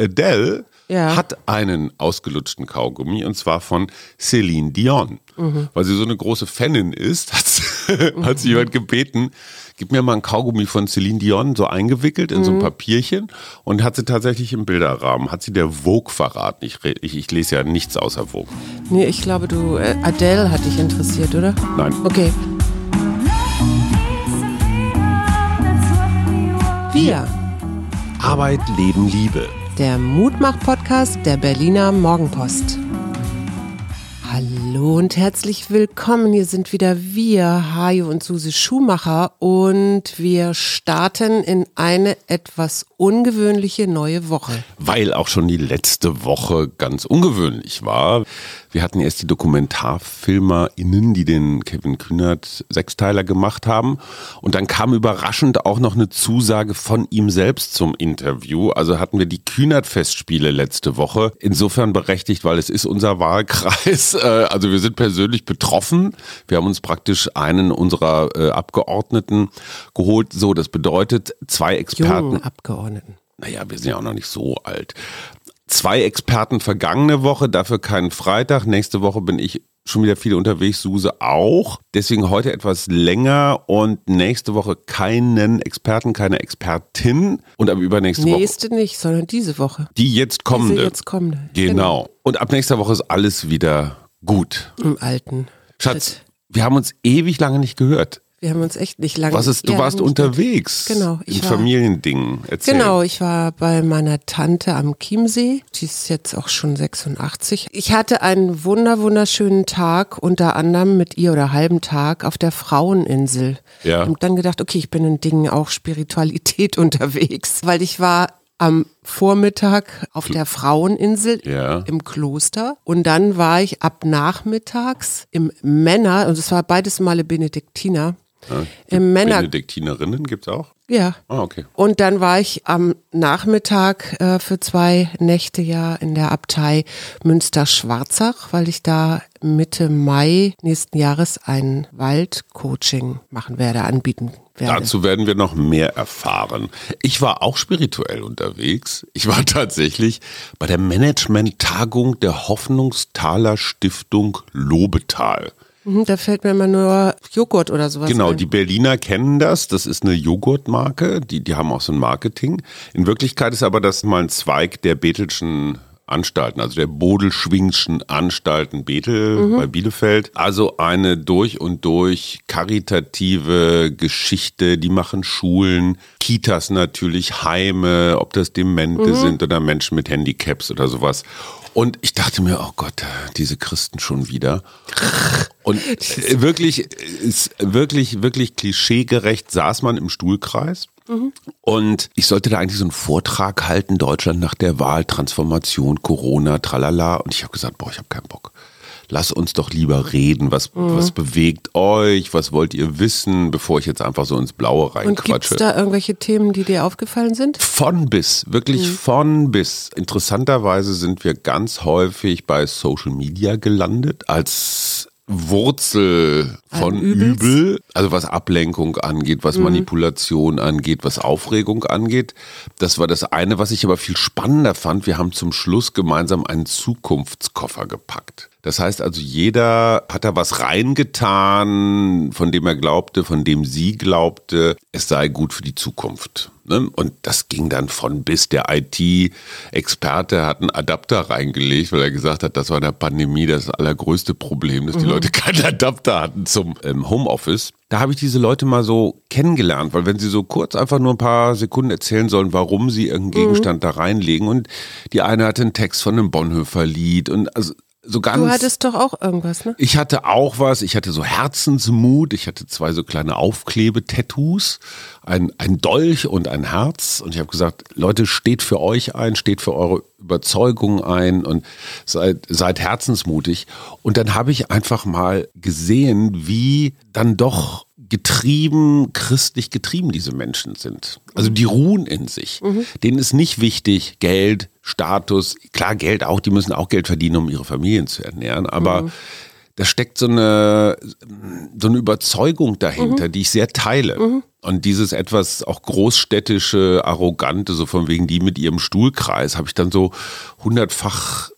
Adele Ja. hat einen ausgelutschten Kaugummi und zwar von Celine Dion. Mhm. Weil sie so eine große Fanin ist, hat, sie- hat sie jemand gebeten, gib mir mal einen Kaugummi von Celine Dion, so eingewickelt in so ein Mhm. Papierchen und hat sie tatsächlich im Bilderrahmen, hat sie der Vogue verraten. Ich, ich, ich lese ja nichts außer Vogue. Nee, ich glaube, du, äh, Adele hat dich interessiert, oder? Nein. Okay. Wir, Arbeit, Leben, Liebe. Der Mutmach-Podcast der Berliner Morgenpost. Hallo und herzlich willkommen. Hier sind wieder wir, Hajo und Suse Schumacher, und wir starten in eine etwas ungewöhnliche neue Woche. Weil auch schon die letzte Woche ganz ungewöhnlich war. Wir hatten erst die DokumentarfilmerInnen, die den Kevin Kühnert Sechsteiler gemacht haben. Und dann kam überraschend auch noch eine Zusage von ihm selbst zum Interview. Also hatten wir die Kühnert-Festspiele letzte Woche. Insofern berechtigt, weil es ist unser Wahlkreis. Äh, Also wir sind persönlich betroffen. Wir haben uns praktisch einen unserer äh, Abgeordneten geholt. So, das bedeutet zwei Experten Jungen Abgeordneten. naja, wir sind ja auch noch nicht so alt. Zwei Experten vergangene Woche, dafür keinen Freitag. Nächste Woche bin ich schon wieder viel unterwegs, Suse auch. Deswegen heute etwas länger und nächste Woche keinen Experten, keine Expertin. Und ab übernächste Woche Nächste nicht, sondern diese Woche. die jetzt kommende. Diese jetzt kommende. Genau. Und ab nächster Woche ist alles wieder gut. Im alten. Schatz, Schritt. wir haben uns ewig lange nicht gehört. Wir haben uns echt nicht lange. Was ist, du warst unterwegs. Genau, In ich war- Familiendingen. Erzähl. Genau, ich war bei meiner Tante am Chiemsee. Die ist jetzt auch schon 86. Ich hatte einen wunder wunderschönen Tag, unter anderem mit ihr oder halben Tag auf der Fraueninsel. Ja. Und dann gedacht, okay, ich bin in Dingen auch Spiritualität unterwegs, weil ich war am Vormittag auf der Fraueninsel Ja. im Kloster und dann war ich ab nachmittags im Männer, und es war beides Male Benediktiner, im Männer, Benediktinerinnen gibt's auch? ja, Ah, okay. und dann war ich am Nachmittag äh, für zwei Nächte ja in der Abtei Münster-Schwarzach, weil ich da Mitte Mai nächsten Jahres ein Waldcoaching machen werde, anbieten werde. Dazu werden wir noch mehr erfahren. Ich war auch spirituell unterwegs. Ich war tatsächlich bei der Management-Tagung der Hoffnungstaler Stiftung Lobetal. Mhm, da fällt mir immer nur Joghurt oder sowas Genau, ein. die Berliner kennen das. Das ist eine Joghurtmarke. Die, die haben auch so ein Marketing. In Wirklichkeit ist aber das mal ein Zweig der Betelschen Anstalten, also der Bodelschwingschen Anstalten Bethel bei Bielefeld. Also eine durch und durch karitative Geschichte. Die machen Schulen, Kitas natürlich, Heime, ob das Demente sind oder Menschen mit Handicaps oder sowas. Und ich dachte mir, oh Gott, diese Christen schon wieder. Und wirklich, ist wirklich, wirklich klischeegerecht saß man im Stuhlkreis. Und ich sollte da eigentlich so einen Vortrag halten, Deutschland nach der Wahl, Transformation, Corona, tralala. Und ich habe gesagt, boah, ich habe keinen Bock. Lass uns doch lieber reden. Was, was bewegt euch? Was wollt ihr wissen, bevor ich jetzt einfach so ins Blaue Und gibt's reinquatsche? da irgendwelche Themen, die dir aufgefallen sind? Von bis, wirklich von bis. Interessanterweise sind wir ganz häufig bei Social Media gelandet als Wurzel von Übels. Übel, also was Ablenkung angeht, was Manipulation angeht, was Aufregung angeht. Das war das eine, was ich aber viel spannender fand. Wir haben zum Schluss gemeinsam einen Zukunftskoffer gepackt. Das heißt also, jeder hat da was reingetan, von dem er glaubte, von dem sie glaubte, es sei gut für die Zukunft. Ne? Und das ging dann von bis. Der IT-Experte hat einen Adapter reingelegt, weil er gesagt hat, das war in der Pandemie das allergrößte Problem, dass die Leute keinen Adapter hatten zum ähm, Homeoffice. Da habe ich diese Leute mal so kennengelernt, weil wenn sie so kurz einfach nur ein paar Sekunden erzählen sollen, warum sie irgendeinen Gegenstand da reinlegen und die eine hatte einen Text von einem Bonhoeffer-Lied und also so ganz. Du hattest doch auch irgendwas, ne? Ich hatte auch was, ich hatte so Herzensmut, ich hatte zwei so kleine Aufklebe-Tattoos, ein, ein Dolch und ein Herz und ich habe gesagt, Leute, steht für euch ein, steht für eure Überzeugung ein und seid, seid herzensmutig. Und dann habe ich einfach mal gesehen, wie dann doch getrieben, christlich getrieben diese Menschen sind. Also die ruhen in sich. Denen ist nicht wichtig Geld, Status, klar Geld auch, die müssen auch Geld verdienen, um ihre Familien zu ernähren, aber da steckt so eine, so eine Überzeugung dahinter, mhm. die ich sehr teile. Mhm. Und dieses etwas auch großstädtische, arrogante, so von wegen die mit ihrem Stuhlkreis, habe ich dann so hundertfach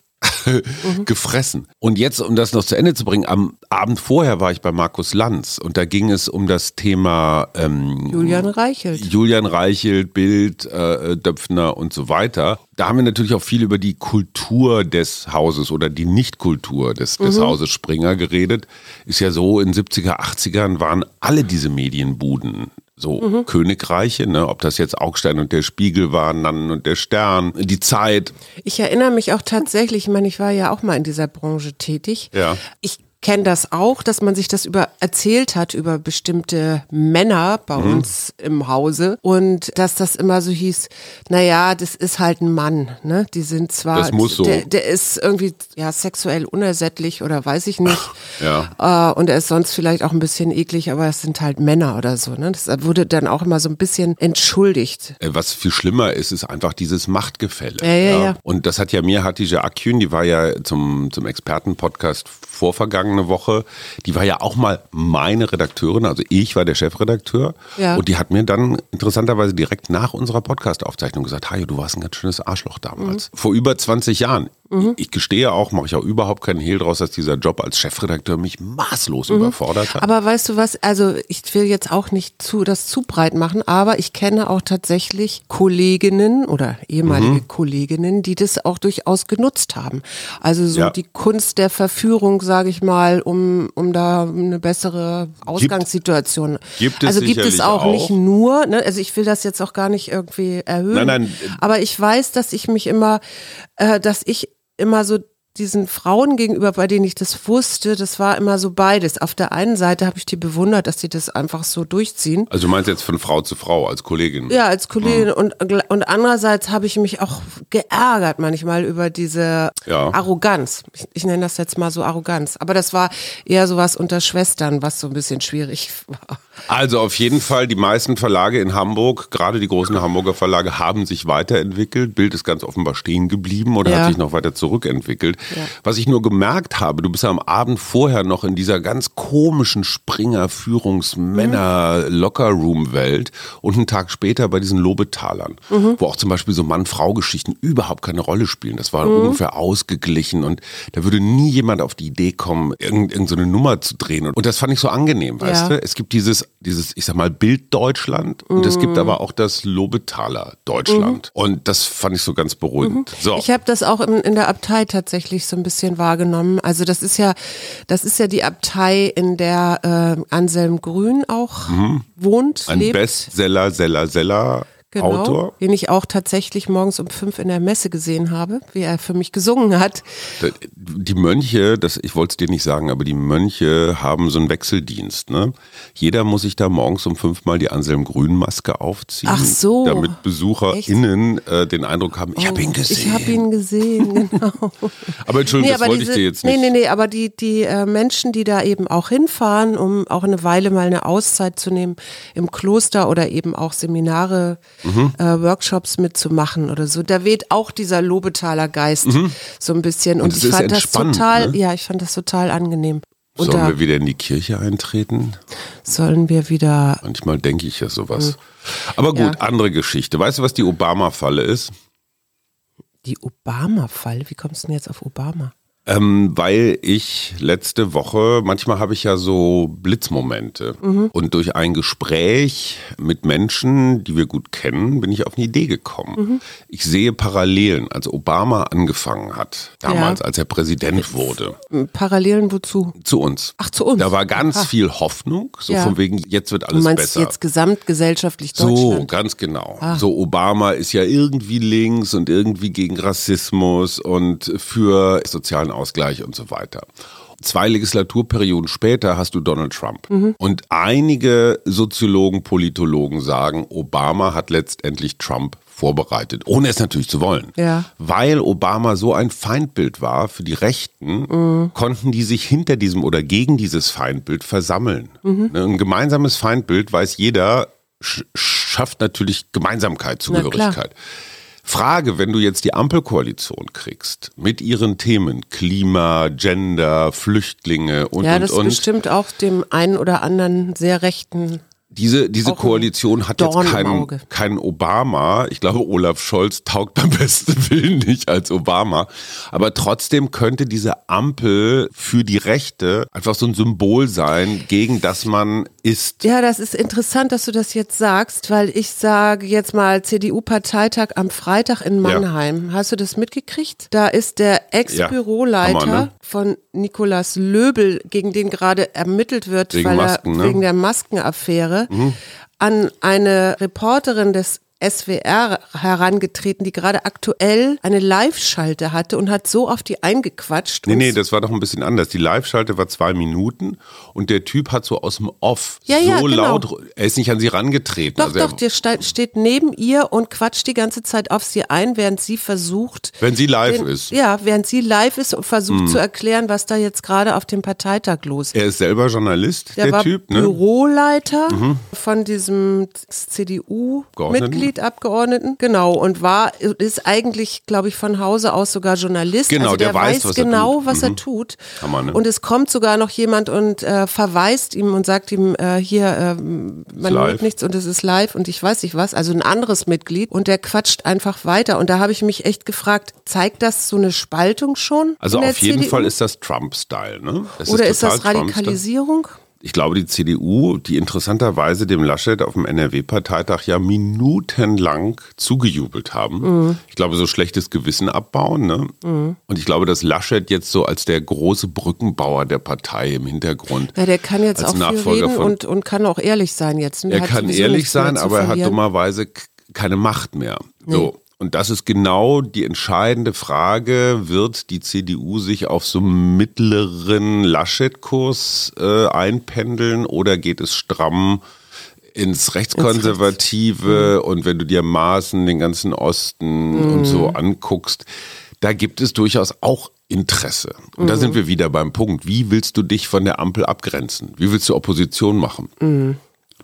mhm. gefressen. Und jetzt, um das noch zu Ende zu bringen, am Abend vorher war ich bei Markus Lanz und da ging es um das Thema ähm, Julian Reichelt. Julian Reichelt, Bild, äh, Döpfner und so weiter. Da haben wir natürlich auch viel über die Kultur des Hauses oder die Nichtkultur des, des mhm. Hauses Springer geredet. Ist ja so, in 70er, 80ern waren alle diese Medienbuden so mhm. Königreiche, ne? ob das jetzt Augstein und der Spiegel waren, Nannen und der Stern, die Zeit. Ich erinnere mich auch tatsächlich, ich meine, ich war ja auch mal in dieser Branche tätig. Ja. Ich kenne das auch, dass man sich das über erzählt hat über bestimmte Männer bei mhm. uns im Hause und dass das immer so hieß, naja, das ist halt ein Mann, ne? Die sind zwar, das muss so. der, der ist irgendwie ja sexuell unersättlich oder weiß ich nicht. ja. Äh, und er ist sonst vielleicht auch ein bisschen eklig, aber es sind halt Männer oder so, ne? Das wurde dann auch immer so ein bisschen entschuldigt. Äh, was viel schlimmer ist, ist einfach dieses Machtgefälle. Ja, ja, ja. Und das hat ja mir Hatije Akün, die war ja zum, zum Expertenpodcast vorvergangen vergangene Woche, die war ja auch mal meine Redakteurin, also ich war der Chefredakteur. Ja. Und die hat mir dann interessanterweise direkt nach unserer Podcast-Aufzeichnung gesagt, Hajo, du warst ein ganz schönes Arschloch damals. Mhm. Vor über 20 Jahren. Mhm. Ich gestehe auch, mache ich auch überhaupt keinen Hehl draus, dass dieser Job als Chefredakteur mich maßlos mhm. überfordert hat. Aber weißt du was, also ich will jetzt auch nicht zu, das zu breit machen, aber ich kenne auch tatsächlich Kolleginnen oder ehemalige mhm. Kolleginnen, die das auch durchaus genutzt haben. Also so ja. die Kunst der Verführung, sage ich mal, um, um da eine bessere Ausgangssituation. Gibt, gibt es also gibt es auch, auch, nicht nur, ne? also ich will das jetzt auch gar nicht irgendwie erhöhen. Nein, nein. Aber ich weiß, dass ich mich immer, äh, dass ich immer so diesen Frauen gegenüber, bei denen ich das wusste, das war immer so beides. Auf der einen Seite habe ich die bewundert, dass sie das einfach so durchziehen. Also du meinst jetzt von Frau zu Frau als Kollegin? Ja, als Kollegin. Mhm. Und, und andererseits habe ich mich auch geärgert manchmal über diese ja. Arroganz. Ich, ich, nenne das jetzt mal so Arroganz. Aber das war eher sowas unter Schwestern, was so ein bisschen schwierig war. Also auf jeden Fall, die meisten Verlage in Hamburg, gerade die großen Hamburger Verlage, haben sich weiterentwickelt. Bild ist ganz offenbar stehen geblieben oder ja. hat sich noch weiter zurückentwickelt. Ja. Was ich nur gemerkt habe, du bist ja am Abend vorher noch in dieser ganz komischen Springer-Führungsmänner-Lockerroom-Welt und einen Tag später bei diesen Lobetalern, mhm. wo auch zum Beispiel so Mann-Frau-Geschichten überhaupt keine Rolle spielen. Das war mhm. ungefähr ausgeglichen und da würde nie jemand auf die Idee kommen, irgendeine so Nummer zu drehen. Und das fand ich so angenehm, weißt ja. du? Es gibt dieses dieses, ich sag mal, Bild Deutschland und es gibt mhm. aber auch das Lobetaler Deutschland. Mhm. Und das fand ich so ganz beruhigend. Mhm. So. Ich habe das auch in, in der Abtei tatsächlich so ein bisschen wahrgenommen. Also das ist ja, das ist ja die Abtei, in der äh, Anselm Grün auch mhm. wohnt. Ein lebt. Bestseller, Seller, Seller genau, Autor. Den ich auch tatsächlich morgens um fünf in der Messe gesehen habe, wie er für mich gesungen hat. Die Mönche, das, ich wollte es dir nicht sagen, aber die Mönche haben so einen Wechseldienst. Ne? Jeder muss sich da morgens um fünf mal die Anselm Grün Maske aufziehen. Ach so. Damit BesucherInnen äh, den Eindruck haben, ich oh, habe ihn gesehen. Ich habe ihn gesehen, genau. aber Entschuldigung, nee, das wollte diese, ich dir jetzt nicht. Nee, nee, nee, aber die, die äh, Menschen, die da eben auch hinfahren, um auch eine Weile mal eine Auszeit zu nehmen im Kloster oder eben auch Seminare mhm. äh, Workshops mitzumachen oder so. Da weht auch dieser Lobetaler Geist mhm. so ein bisschen. Und, Und ich fand das total, ne? ja, ich fand das total angenehm. Und Sollen wir wieder in die Kirche eintreten? Sollen wir wieder. Manchmal denke ich ja sowas. Mhm. Aber gut, ja. andere Geschichte. Weißt du, was die Obama-Falle ist? Die Obama-Falle? Wie kommst du denn jetzt auf Obama? Ähm, weil ich letzte Woche, manchmal habe ich ja so Blitzmomente. Mhm. Und durch ein Gespräch mit Menschen, die wir gut kennen, bin ich auf eine Idee gekommen. Mhm. Ich sehe Parallelen, als Obama angefangen hat, damals, ja. als er Präsident wurde. Parallelen wozu? Zu uns. Ach, zu uns. Da war ganz Aha. viel Hoffnung, so ja. von wegen, jetzt wird alles du meinst besser. jetzt gesamtgesellschaftlich Deutschland? So, ganz genau. Ah. So, Obama ist ja irgendwie links und irgendwie gegen Rassismus und für sozialen Ausgleich und so weiter. Zwei Legislaturperioden später hast du Donald Trump. Mhm. Und einige Soziologen, Politologen sagen, Obama hat letztendlich Trump vorbereitet, ohne es natürlich zu wollen. Ja. Weil Obama so ein Feindbild war für die Rechten, mhm. konnten die sich hinter diesem oder gegen dieses Feindbild versammeln. Mhm. Ein gemeinsames Feindbild, weiß jeder, schafft natürlich Gemeinsamkeit, Zugehörigkeit. Frage, wenn du jetzt die Ampelkoalition kriegst mit ihren Themen Klima, Gender, Flüchtlinge und Ja, und das und. bestimmt auch dem einen oder anderen sehr rechten Diese, diese Auch Koalition hat jetzt Dorn im keinen, keinen Obama. Ich glaube, Olaf Scholz taugt beim besten Willen nicht als Obama. Aber trotzdem könnte diese Ampel für die Rechte einfach so ein Symbol sein, gegen das man ist. Ja, das ist interessant, dass du das jetzt sagst, weil ich sage jetzt mal CDU-Parteitag am Freitag in Mannheim. Hast du das mitgekriegt? Da ist der Ex-Büroleiter Hammer, ne? von Nikolaus Löbel, gegen den gerade ermittelt wird, Wegen weil Masken, er ne? wegen der Maskenaffäre, an eine Reporterin des SWR herangetreten, die gerade aktuell eine Live-Schalte hatte und hat so auf die eingequatscht. Nee, nee, das war doch ein bisschen anders. Die Live-Schalte war zwei Minuten und der Typ hat so aus dem Off Ja, so ja, genau. laut, er ist nicht an sie rangetreten. Doch, also doch, der ste- steht neben ihr und quatscht die ganze Zeit auf sie ein, während sie versucht. Wenn sie live den, ist. Ja, während sie live ist und versucht zu erklären, was da jetzt gerade auf dem Parteitag los ist. Er ist selber Journalist, Der, der, war Typ, ne? Mhm. Büroleiter von diesem? CDU-Mitglied, Abgeordneten, genau, und war, ist eigentlich, glaube ich, von Hause aus sogar Journalist. Genau, also der, der weiß, was er genau, tut. was er Mhm. tut. Hammer, ne? Und es kommt sogar noch jemand und äh, verweist ihm und sagt ihm, äh, hier, äh, man hört nichts und es ist live und ich weiß nicht was, also ein anderes Mitglied und der quatscht einfach weiter. Und da habe ich mich echt gefragt, zeigt das so eine Spaltung schon? Also auf jeden CDU? Fall ist das Trump-Style, ne? Das Oder ist das total Trump-Style. Ich glaube, die CDU, die interessanterweise dem Laschet auf dem NRW-Parteitag ja minutenlang zugejubelt haben. Mhm. Ich glaube, so schlechtes Gewissen abbauen. Ne? Und ich glaube, dass Laschet jetzt so als der große Brückenbauer der Partei im Hintergrund. Ja, der kann jetzt auch viel Nachfolger reden von- und, und kann auch ehrlich sein jetzt. ne? Er Hat kann ehrlich sein, aber er hat dummerweise keine Macht mehr. So. Und das ist genau die entscheidende Frage. Wird die CDU sich auf so einen mittleren Laschet-Kurs äh, einpendeln oder geht es stramm ins Rechtskonservative? Und wenn du dir Maßen, den ganzen Osten und so anguckst, da gibt es durchaus auch Interesse. Und da sind wir wieder beim Punkt. Wie willst du dich von der Ampel abgrenzen? Wie willst du Opposition machen?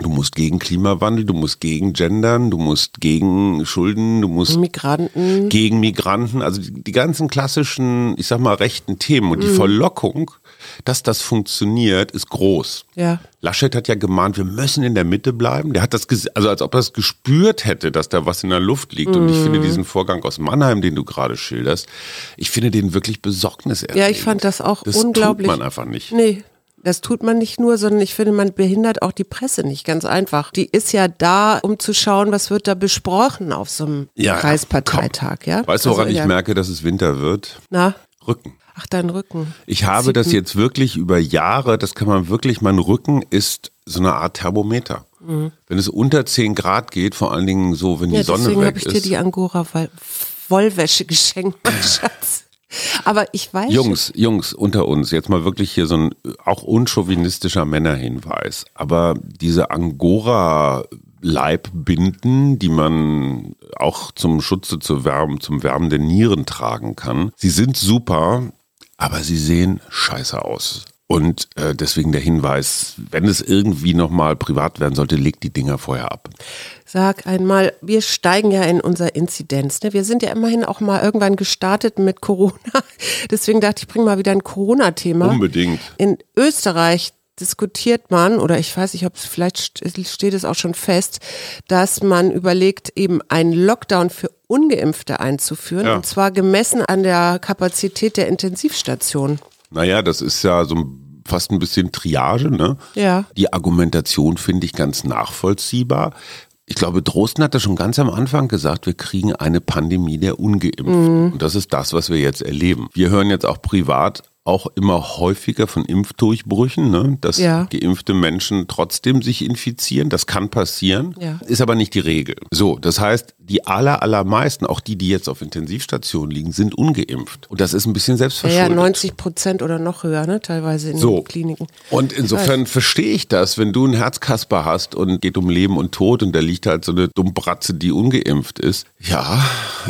Du musst gegen Klimawandel, du musst gegen Gendern, du musst gegen Schulden, du musst Migranten. gegen Migranten, also die, die ganzen klassischen, ich sag mal, rechten Themen. Und die Verlockung, dass das funktioniert, ist groß. Ja. Laschet hat ja gemahnt, wir müssen in der Mitte bleiben. Der hat das, also als ob er es gespürt hätte, dass da was in der Luft liegt. Und ich Mhm. finde diesen Vorgang aus Mannheim, den du gerade schilderst, ich finde den wirklich besorgniserregend. Ja, ich fand das auch das unglaublich. tut man einfach nicht. Nee. Das tut man nicht nur, sondern ich finde, man behindert auch die Presse nicht, ganz einfach. Die ist ja da, um zu schauen, was wird da besprochen auf so einem Ja, Kreisparteitag, ja? Weißt du, woran Also, ich ja. merke, dass es Winter wird? Na, Rücken. ach, dein Rücken. Ich habe das jetzt wirklich über Jahre, das kann man wirklich, mein Rücken ist so eine Art Thermometer. Wenn es unter 10 Grad geht, vor allen Dingen so, wenn Mhm. Ja, die Sonne deswegen weg habe ich ist. dir die Angora-Wollwäsche geschenkt, mein Schatz. Aber ich weiß Jungs, Jungs, unter uns, jetzt mal wirklich hier so ein auch unchauvinistischer Männerhinweis. Aber diese Angora-Leibbinden, die man auch zum Schutze zur Wärme, zum Wärmen der Nieren tragen kann, sie sind super, aber sie sehen scheiße aus. Und äh, deswegen der Hinweis, wenn es irgendwie nochmal privat werden sollte, legt die Dinger vorher ab. Sag einmal, wir steigen ja in unserer Inzidenz. Ne? Wir sind ja immerhin auch mal irgendwann gestartet mit Corona. Deswegen dachte ich, bring mal wieder ein Corona-Thema. Unbedingt. In Österreich diskutiert man, oder ich weiß nicht, ob es vielleicht st- steht es auch schon fest, dass man überlegt, eben einen Lockdown für Ungeimpfte einzuführen. Ja. Und zwar gemessen an der Kapazität der Intensivstation. Naja, das ist ja so fast ein bisschen Triage, ne? Ja. Die Argumentation finde ich ganz nachvollziehbar. Ich glaube, Drosten hat das schon ganz am Anfang gesagt, wir kriegen eine Pandemie der Ungeimpften. Und das ist das, was wir jetzt erleben. Wir hören jetzt auch privat auch immer häufiger von Impfdurchbrüchen, ne? dass Ja. geimpfte Menschen trotzdem sich infizieren. Das kann passieren, Ja. ist aber nicht die Regel. So, das heißt, die aller, allermeisten, auch die, die jetzt auf Intensivstationen liegen, sind ungeimpft. Und das ist ein bisschen Ja, selbstverschuldet. ja, 90 Prozent oder noch höher, ne? teilweise in So. den Kliniken. Und insofern verstehe ich das, wenn du einen Herzkasper hast und geht um Leben und Tod und da liegt halt so eine Dummbratze, die ungeimpft ist. Ja,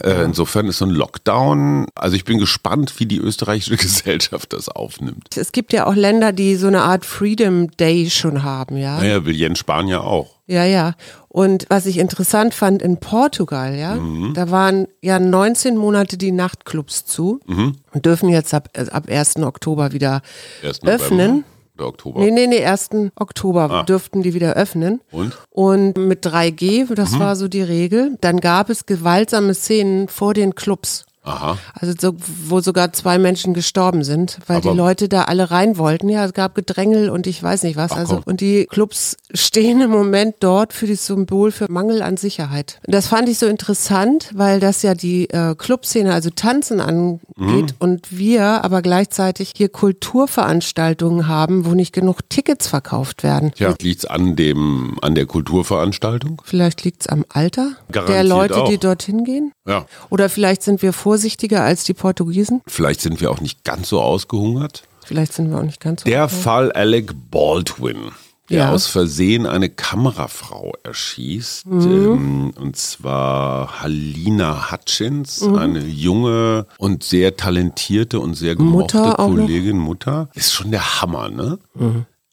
äh, insofern ist so ein Lockdown, also ich bin gespannt, wie die österreichische Gesellschaft das aufnimmt. Es gibt ja auch Länder, die so eine Art Freedom Day schon haben, ja. Naja, will Jens Spahn ja auch. Ja, ja. Und was ich interessant fand in Portugal, ja, Mhm. da waren ja 19 Monate die Nachtclubs zu Mhm. und dürfen jetzt ab, äh, ab 1. Oktober wieder 1. November öffnen. Oder Oktober. Nee, nee, nee, 1. Oktober Ah. dürften die wieder öffnen. Und? Und mit 3G, das Mhm. war so die Regel, dann gab es gewaltsame Szenen vor den Clubs. Aha. Also so, wo sogar zwei Menschen gestorben sind, weil Aber- die Leute da alle rein wollten. Ja, es gab Gedrängel und ich weiß nicht was. Ach, also komm. und die Clubs stehen im Moment dort für das Symbol für Mangel an Sicherheit. Das fand ich so interessant, weil das ja die äh, Clubszene, also Tanzen angeht Mhm. und wir aber gleichzeitig hier Kulturveranstaltungen haben, wo nicht genug Tickets verkauft werden. Tja, liegt's an dem, an der Kulturveranstaltung? Vielleicht liegt's am Alter der Garantiert Leute, die auch. dorthin gehen. Ja. Oder vielleicht sind wir vorsichtiger als die Portugiesen. Vielleicht sind wir auch nicht ganz so ausgehungert. Vielleicht sind wir auch nicht ganz so. Der Fall Alec Baldwin, der Ja. aus Versehen eine Kamerafrau erschießt, Mhm. ähm, und zwar Halina Hutchins, Mhm. eine junge und sehr talentierte und sehr gemochte Mutter. Kollegin, Mutter, ist schon der Hammer, ne?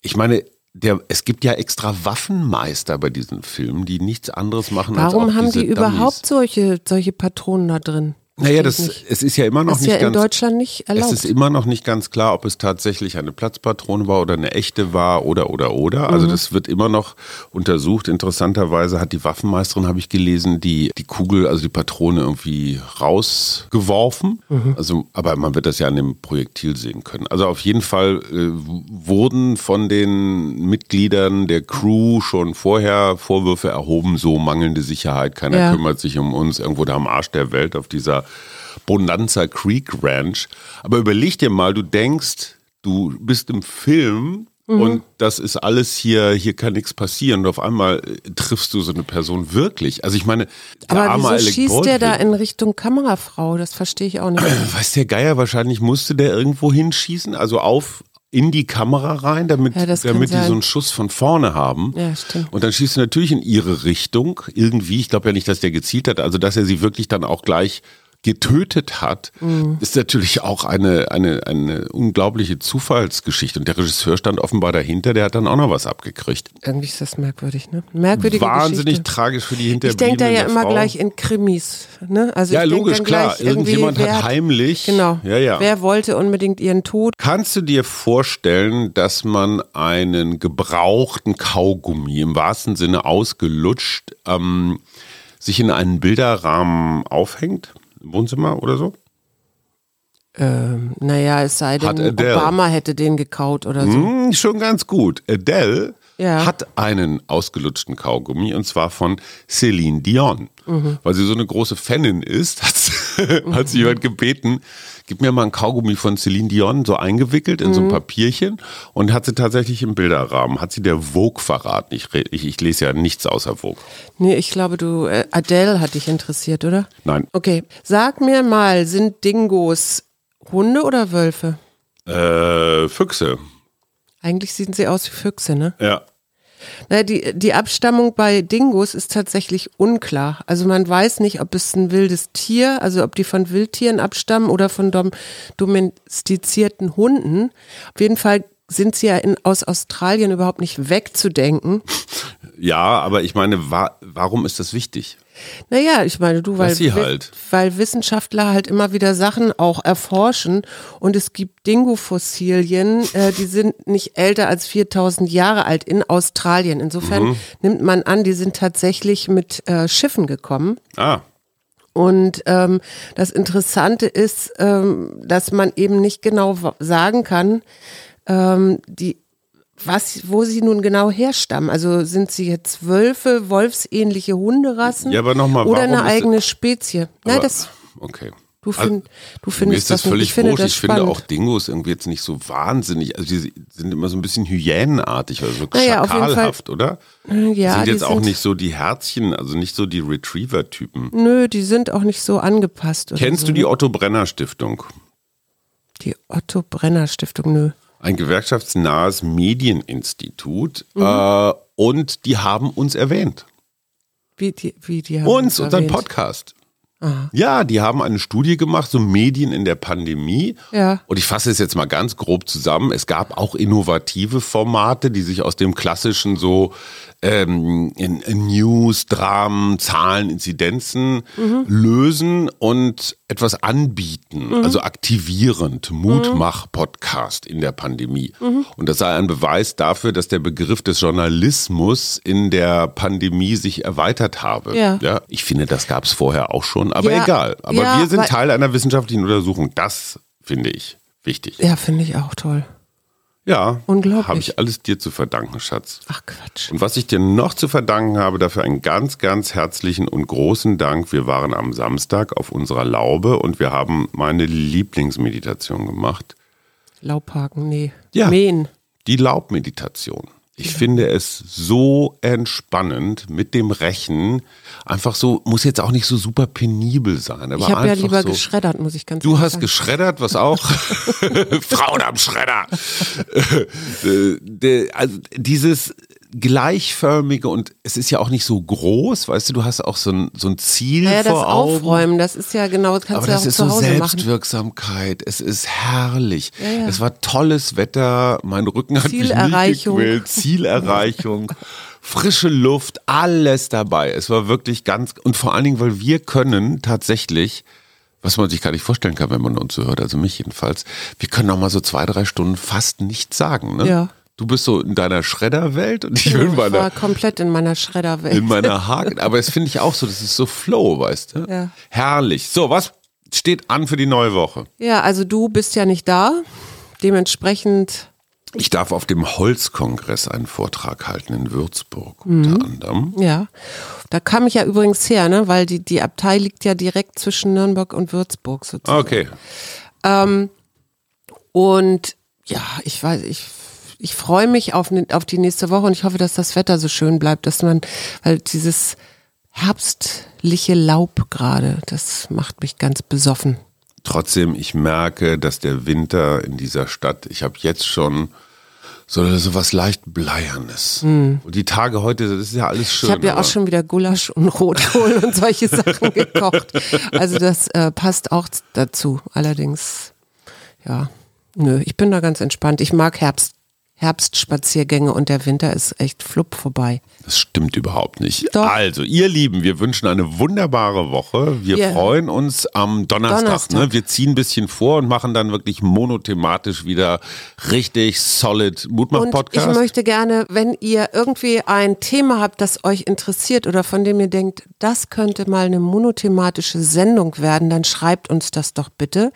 Ich meine, der, es gibt ja extra Waffenmeister bei diesen Filmen, die nichts anderes machen als Warum haben die Dummies. überhaupt solche, solche Patronen da drin? Naja, das, nicht. es ist ja immer noch Das ist nicht ja in ganz Deutschland nicht erlaubt. es ist immer noch nicht ganz klar, ob es tatsächlich eine Platzpatrone war oder eine echte war oder oder oder. Mhm. Also das wird immer noch untersucht. Interessanterweise hat die Waffenmeisterin, habe ich gelesen, die die Kugel, also die Patrone irgendwie rausgeworfen. Mhm. Also, aber man wird das ja an dem Projektil sehen können. Also auf jeden Fall äh, wurden von den Mitgliedern der Crew schon vorher Vorwürfe erhoben, so mangelnde Sicherheit, keiner Ja. kümmert sich um uns, irgendwo da am Arsch der Welt auf dieser Bonanza Creek Ranch. Aber überleg dir mal, du denkst, du bist im Film Mhm. und das ist alles hier, hier kann nichts passieren. Und auf einmal äh, triffst du so eine Person wirklich. Also ich meine, der Aber arme wieso Alec schießt Baldwin, der da in Richtung Kamerafrau? Das verstehe ich auch nicht. Weiß der Geier, wahrscheinlich musste der irgendwo hinschießen, also auf in die Kamera rein, damit, Ja, damit die so einen Schuss von vorne haben. Ja, stimmt. Und dann schießt er natürlich in ihre Richtung, irgendwie. Ich glaube ja nicht, dass der gezielt hat, also dass er sie wirklich dann auch gleich getötet hat, Mhm. ist natürlich auch eine, eine, eine unglaubliche Zufallsgeschichte. Und der Regisseur stand offenbar dahinter, der hat dann auch noch was abgekriegt. Irgendwie ist das merkwürdig, ne? Merkwürdige Wahnsinnig Geschichte. tragisch für die Ich Hinterbliebenen. denke da ja immer Frau. gleich in Krimis, ne? Also Ja, ich logisch, klar. Irgendjemand hat heimlich. Genau. Ja, ja. Wer wollte unbedingt ihren Tod? Kannst du dir vorstellen, dass man einen gebrauchten Kaugummi im wahrsten Sinne ausgelutscht ähm, sich in einen Bilderrahmen aufhängt? Im Wohnzimmer oder so? Ähm, naja, es sei denn. Obama hätte den gekaut oder so. Hm, schon ganz gut. Adele Ja. hat einen ausgelutschten Kaugummi und zwar von Celine Dion. Mhm. Weil sie so eine große Fanin ist, hat, sie- hat sie jemand gebeten, gib mir mal einen Kaugummi von Celine Dion, so eingewickelt in so Mhm. ein Papierchen und hat sie tatsächlich im Bilderrahmen. Hat sie der Vogue verraten. Ich, ich, ich lese ja nichts außer Vogue. Nee, ich glaube, du, äh, Adele hat dich interessiert, oder? Nein. Okay, sag mir mal, sind Dingos Hunde oder Wölfe? Äh, Füchse. Eigentlich sehen sie aus wie Füchse, ne? Ja. Naja, die, die Abstammung bei Dingos ist tatsächlich unklar. Also man weiß nicht, ob es ein wildes Tier, also ob die von Wildtieren abstammen oder von dom domestizierten Hunden. Auf jeden Fall sind sie ja in, aus Australien überhaupt nicht wegzudenken. Ja, aber ich meine, wa warum ist das wichtig? Naja, ich meine, du, weil, halt. weil Wissenschaftler halt immer wieder Sachen auch erforschen und es gibt Dingo-Fossilien, äh, die sind nicht älter als 4000 Jahre alt in Australien. Insofern Mhm. nimmt man an, die sind tatsächlich mit äh, Schiffen gekommen. Ah, Und ähm, das Interessante ist, ähm, dass man eben nicht genau sagen kann, ähm, die, was, wo sie nun genau herstammen. Also sind sie jetzt Wölfe, wolfsähnliche Hunderassen Ja, aber noch mal, oder eine eigene Spezie? Nein, das, okay. du, Also, find, du findest ist das das völlig Ich wurscht. Ich finde auch Dingos irgendwie jetzt nicht so wahnsinnig. Also die sind immer so ein bisschen hyänenartig, also so Naja, schakalhaft, oder? ja, sind jetzt auch sind, nicht so die Herzchen, also nicht so die Retriever-Typen. Nö, die sind auch nicht so angepasst. Kennst so. du die Otto Brenner Stiftung? Die Otto Brenner Stiftung? Nö. Ein gewerkschaftsnahes Medieninstitut. Mhm. Äh, und die haben uns erwähnt. Wie die, wie die haben Uns, unseren erwähnt. Podcast. Ja, die haben eine Studie gemacht, so Medien in der Pandemie. Ja. Und ich fasse es jetzt mal ganz grob zusammen. Es gab auch innovative Formate, die sich aus dem klassischen so ähm, in, in News, Dramen, Zahlen, Inzidenzen lösen und etwas anbieten, also aktivierend, Mutmach-Podcast in der Pandemie. Und das sei ein Beweis dafür, dass der Begriff des Journalismus in der Pandemie sich erweitert habe. Ja. ich finde, das gab es vorher auch schon, aber Ja, egal. Aber ja, wir sind Teil einer wissenschaftlichen Untersuchung. Das finde ich wichtig. Ja, finde ich auch toll. Ja, Unglaublich. habe ich alles dir zu verdanken, Schatz. Ach Quatsch. Und was ich dir noch zu verdanken habe, dafür einen ganz, ganz herzlichen und großen Dank. Wir waren am Samstag auf unserer Laube und wir haben meine Lieblingsmeditation gemacht. Laubhaken, nee. Ja. Mähen. Die Laubmeditation. Ich finde es so entspannend mit dem Rechen. Einfach so, muss jetzt auch nicht so super penibel sein. Aber Ich habe ja lieber so, geschreddert, muss ich ganz Du ehrlich hast sagen. geschreddert, was auch? Frauen am Schredder. Äh, also dieses gleichförmige und es ist ja auch nicht so groß, weißt du, du hast auch so ein, so ein Ziel das vor Augen. Aufräumen, das ist ja genau, das kannst Aber du ja das auch ist zu so Hause machen. Selbstwirksamkeit. Es ist herrlich. Ja, ja. Es war tolles Wetter. Mein Rücken hat mich nicht gequält. Zielerreichung. Frische Luft, alles dabei. Es war wirklich ganz, und vor allen Dingen, weil wir können tatsächlich, was man sich gar nicht vorstellen kann, wenn man uns so hört, also mich jedenfalls, wir können auch mal so zwei, drei Stunden fast nichts sagen. Ne? Ja. Du bist so in deiner Schredderwelt und ich bin in ich war meiner, komplett in meiner Schredderwelt. in meiner Haken. Aber es finde ich auch so, das ist so Flow, weißt du? Ja. Herrlich. So, was steht an für die neue Woche? Ja, also du bist ja nicht da. Dementsprechend, Ich darf auf dem Holzkongress einen Vortrag halten in Würzburg unter anderem. ja. Da kam ich ja übrigens her, ne? Weil die, die Abtei liegt ja direkt zwischen Nürnberg und Würzburg sozusagen. Okay. Und ja, ich weiß, ich, ich freue mich auf, ne- auf die nächste Woche und ich hoffe, dass das Wetter so schön bleibt, dass man, weil dieses herbstliche Laub gerade, das macht mich ganz besoffen. Trotzdem, ich merke, dass der Winter in dieser Stadt, ich habe jetzt schon so, so was leicht Bleiernes. Und die Tage heute, das ist ja alles schön. Hm. ich habe ja auch schon wieder Gulasch und Rotkohl und solche Sachen gekocht. Also das äh, passt auch dazu. Allerdings, ja, nö, ich bin da ganz entspannt. Ich mag Herbst, Herbstspaziergänge und der Winter ist echt flupp vorbei. Das stimmt überhaupt nicht. Doch. Also, ihr Lieben, wir wünschen eine wunderbare Woche. Wir Ja. freuen uns am Donnerstag. Donnerstag. Ne? Wir ziehen ein bisschen vor und machen dann wirklich monothematisch wieder richtig solid Mutmach-Podcast. ich möchte gerne, wenn ihr irgendwie ein Thema habt, das euch interessiert oder von dem ihr denkt, das könnte mal eine monothematische Sendung werden, dann schreibt uns das doch bitte,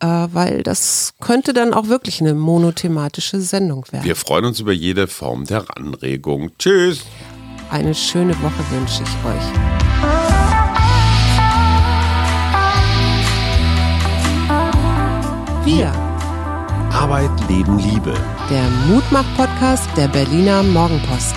äh, weil das könnte dann auch wirklich eine monothematische Sendung werden. Wir freuen uns über jede Form der Anregung. Tschüss. Eine schöne Woche wünsche ich euch. Wir, Arbeit, Leben, Liebe. der Mutmach-Podcast der Berliner Morgenpost.